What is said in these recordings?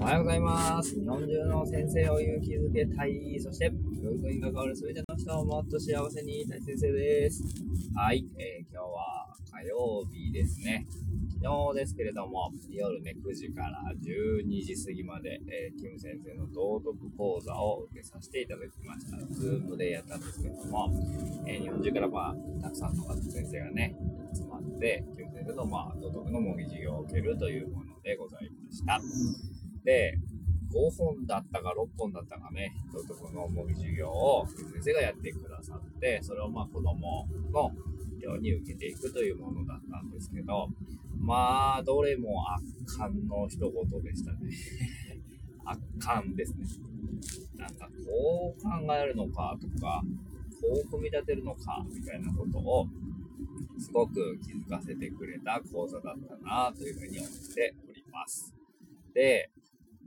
おはようございます。日本中の先生を勇気づけたい。そして、教育に関わる全ての人をもっと幸せにしたい先生です。はい、えー今日は火曜日ですね。昨日ですけれども、夜ね、9時から12時過ぎまで、えーキム先生の道徳講座を受けさせていただきました。ズームでやったんですけども、えー日本中からまあ、たくさんの先生がね、集まって、キム先生のまあ、道徳の模擬授業を受けるというものでございました。で、5本だったか6本だったかね、道徳の模擬授業を先生がやってくださって、それをまあ子供のように受けていくというものだったんですけど、まあ、どれも圧巻の一言でしたね。圧巻ですね。なんか、こう考えるのかとか、こう組み立てるのかみたいなことを、すごく気づかせてくれた講座だったなというふうに思っております。で、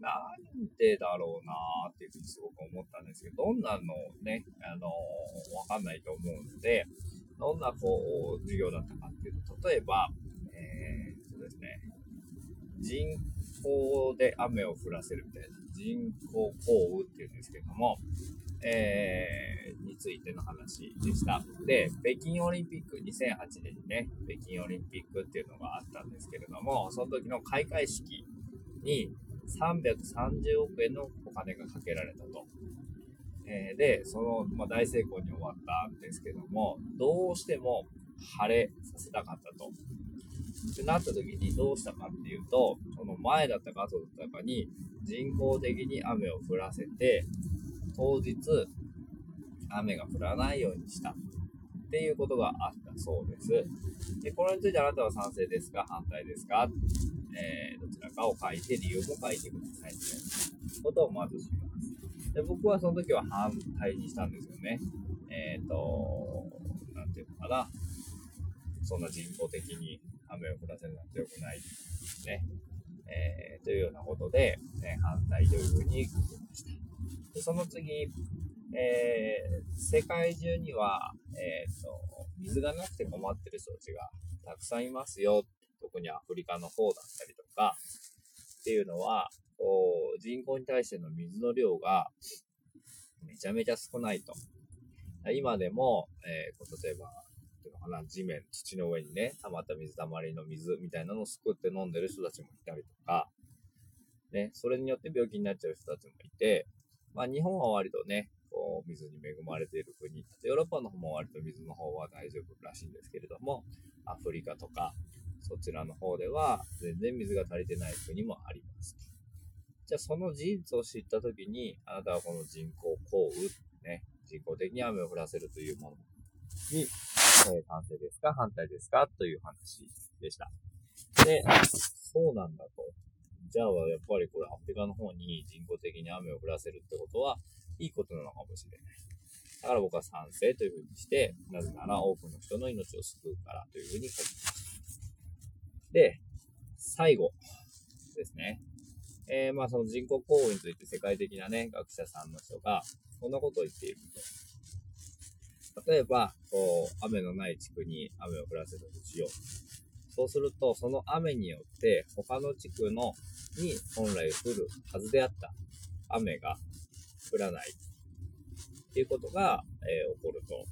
なんでだろうなっていうふうにすごく思ったんですけど、どんなのね、あのーわかんないと思うので、どんなこう、授業だったかっていうと、例えば、えー、そうですね、人工で雨を降らせるみたいな、人工降雨っていうんですけども、えー、についての話でした。で、北京オリンピック、2008年にね、北京オリンピックっていうのがあったんですけれども、その時の開会式に330億円のお金がかけられたと。えーで、その、まあ、大成功に終わったんですけども、どうしても晴れさせたかったと。ってなった時にどうしたかっていうと、その前だったか後だったかに人工的に雨を降らせて、当日雨が降らないようにしたっていうことがあったそうです。で、これについてあなたは賛成ですか？反対ですか？えーどちらかを書いて理由も書いてくださいみたいなことをまずします。で、僕はその時は反対にしたんですよね。えっ、と、なんていうのかな。そんな人工的に雨を降らせるなんて良くないね。えーというようなことで、え反対というふうに書きました。でその次、えー世界中には、えーと、水がなくて困ってる人たちがたくさんいますよ。特にアフリカの方だったりとか、っていうのは、こう人口に対しての水の量がめちゃめちゃ少ないと。今でも、えー例えば、ていうのかな、地面、土の上にね、溜まった水たまりの水みたいなのをすくって飲んでる人たちもいたりとか、ね、それによって病気になっちゃう人たちもいて、まあ日本は割とね、こう水に恵まれている国、ヨーロッパの方も割と水の方は大丈夫らしいんですけれども、アフリカとか、そちらの方では全然水が足りてない国もあります。じゃあその事実を知ったときに、あなたはこの人工降雨、ね、人工的に雨を降らせるというものに、えー賛成ですか反対ですかという話でした。で、そうなんだと。じゃあやっぱりこれアフリカの方に人工的に雨を降らせるってことはいいことなのかもしれない。だから僕は賛成というふうにして、なぜなら多くの人の命を救うからというふうに書きました。で、最後ですね。えーまあその人工降雨について世界的なね、学者さんの人が、こんなことを言っていると。例えば、こう、雨のない地区に雨を降らせるとしよう。そうすると、その雨によって、他の地区の、に本来降るはずであった雨が降らない。っていうことが、えー起こると。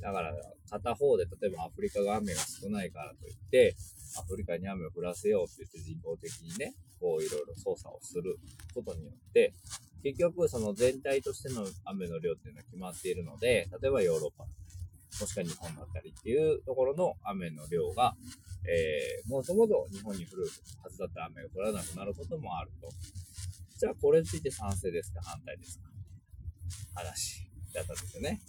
だから、片方で、例えばアフリカが雨が少ないからといって、アフリカに雨を降らせようって言って人工的にね、こういろいろ操作をすることによって、結局その全体としての雨の量っていうのは決まっているので、例えばヨーロッパ、もしくは日本だったりっていうところの雨の量が、えー、もともと日本に降るはずだった雨が降らなくなることもあると。じゃあこれについて賛成ですか反対ですか話だったんですよね。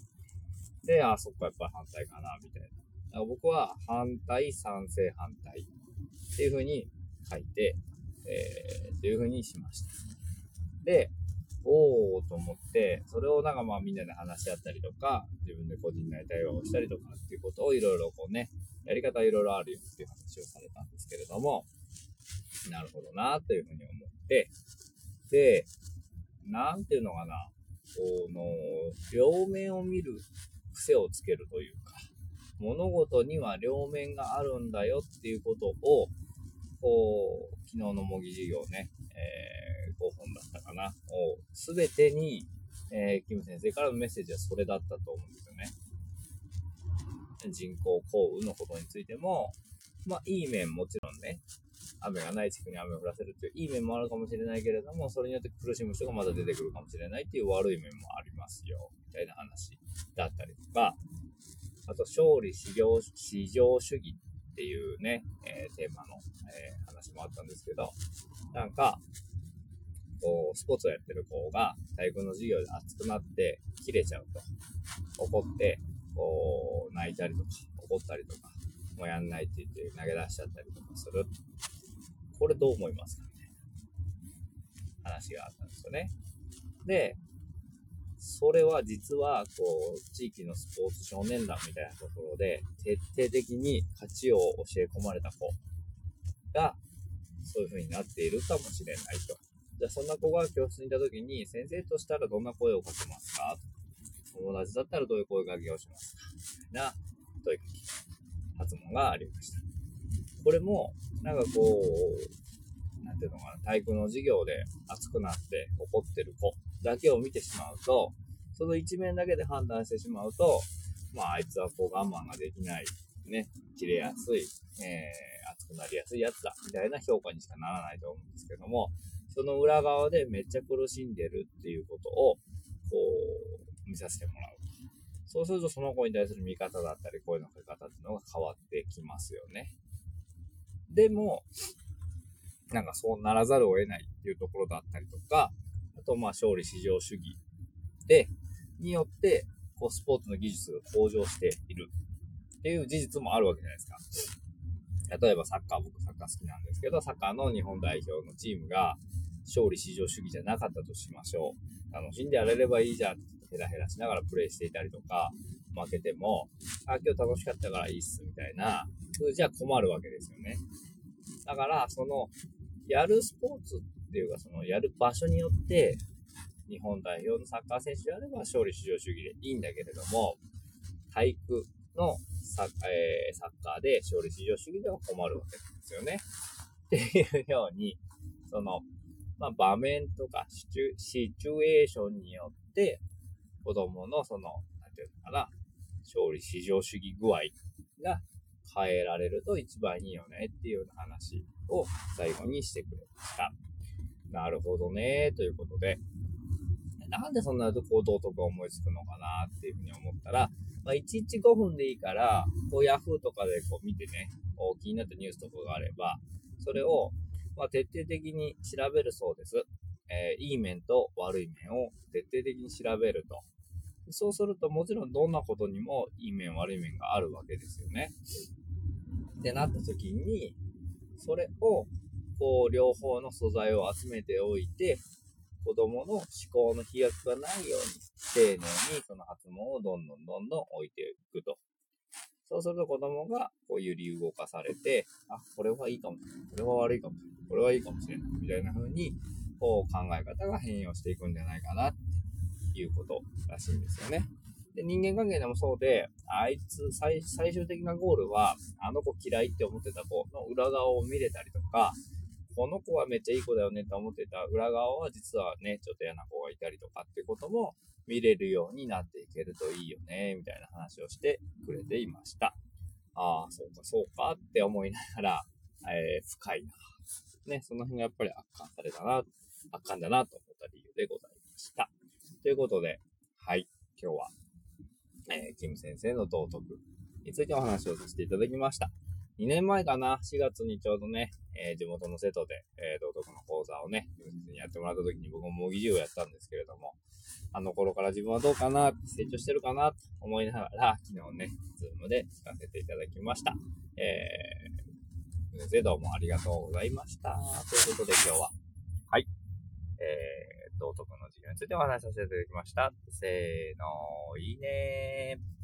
で、あ、そっか、やっぱ反対かな、みたいな。だから僕は反対、賛成、反対っていう風に書いて、えー、っていう風にしました。で、おーと思って、それをなんかまあみんなで話し合ったりとか、自分で個人内対話をしたりとかっていうことをいろいろこうね、やり方いろいろあるよっていう話をされたんですけれども、なるほどなというふうに思って、で、なんていうのかな、この、両面を見る癖をつけるというか、物事には両面があるんだよっていうことを、こう、昨日の模擬授業ね、えー本だったかな、を、すべてに、えー、キム先生からのメッセージはそれだったと思うんですよね。人工降雨のことについても、まあ、いい面もちろんね、雨がない地区に雨を降らせるといういい面もあるかもしれないけれども、それによって苦しむ人がまだ出てくるかもしれないっていう悪い面もありますよ、みたいな話だったりとか、あと、勝利至上至上主義っていうね、えー、テーマの、えー、話もあったんですけど、なんか、こう、スポーツをやってる子が体育の授業で熱くなって切れちゃうと。怒って、こう、泣いたりとか、怒ったりとか、もうやんないって言って投げ出しちゃったりとかする。これどう思いますかね話があったんですよね。で、それは実は、こう、地域のスポーツ少年団みたいなところで、徹底的に価値を教え込まれた子が、そういう風になっているかもしれないと。じゃあ、そんな子が教室にいた時に、先生としたらどんな声をかけますか？友達だったらどういう声かけをしますか？みたいな問いかけ、発問がありました。これも、なんかこう、なんていうのかな、体育の授業で熱くなって怒ってる子だけを見てしまうと、その一面だけで判断してしまうと、まあ、あいつはこう我慢ができない、ね、切れやすい、えー、熱くなりやすいやつだ、みたいな評価にしかならないと思うんですけども、その裏側でめっちゃ苦しんでるっていうことを、こう、見させてもらう。そうするとその子に対する見方だったり、声のかけ方っていうのが変わってきますよね。でも、なんかそうならざるを得ないっていうところだったりとか、と、まあ、勝利至上主義で、によって、こう、スポーツの技術が向上しているっていう事実もあるわけじゃないですか。例えばサッカー、僕サッカー好きなんですけど、サッカーの日本代表のチームが勝利至上主義じゃなかったとしましょう。楽しんでやれればいいじゃんってヘラヘラしながらプレイしていたりとか、負けても、あ、今日楽しかったからいいっす、みたいな、それじゃ困るわけですよね。だから、その、やるスポーツっていうか、そのやる場所によって、日本代表のサッカー選手であれば勝利至上主義でいいんだけれども、体育のサ,、えー、サッカーで勝利至上主義では困るわけなんですよね。っていうように、その、まあ、場面とかシチュシチュエーションによって、子供のその、なんていうのかな、勝利至上主義具合が変えられると一番いいよねっていうような話を最後にしてくれました。なるほどね、ということで、なんでそんなこう道徳が思いつくのかなっていうふうに思ったら、まあ、1日5分でいいから、こう Yahoo とかでこう見てね、こう気になったニュースとかがあれば、それを、ま、徹底的に調べるそうです。えー、いい面と悪い面を徹底的に調べると。そうすると、もちろんどんなことにもいい面悪い面があるわけですよね。ってなった時に、それをこう、両方の素材を集めておいて、子供の思考の飛躍がないように、丁寧にその発問をどんどんどんどん置いていくと。そうすると子供がこう揺り動かされて、あ、これはいいかもしれない。これは悪いかもしれない。これはいいかもしれない。みたいな風に、こう考え方が変容していくんじゃないかなっていうことらしいんですよね。で、人間関係でもそうで、あいつ最、最終的なゴールは、あの子嫌いって思ってた子の裏側を見れたりとか、この子はめっちゃいい子だよねと思ってた裏側は実はね、ちょっと嫌な子がいたりとかってことも見れるようになっていけるといいよね、みたいな話をしてくれていました。ああ、そうか、そうかって思いながら、えー、深いな。ね、その辺がやっぱり圧巻されたな、圧巻だなと思った理由でございました。ということで、はい、今日は、えー、キム先生の道徳についてお話をさせていただきました。2年前かな、4月にちょうどね、えー、地元の瀬戸で、えー、道徳の講座をね、にやってもらった時に僕も模擬授業やったんですけれども、あの頃から自分はどうかな、成長してるかな、と思いながら、昨日ね、ズームで聞かせていただきました。えー、先生どうもありがとうございました。ということで今日は、はい、えー、道徳の授業についてお話しさせていただきました。せーの、いいねー。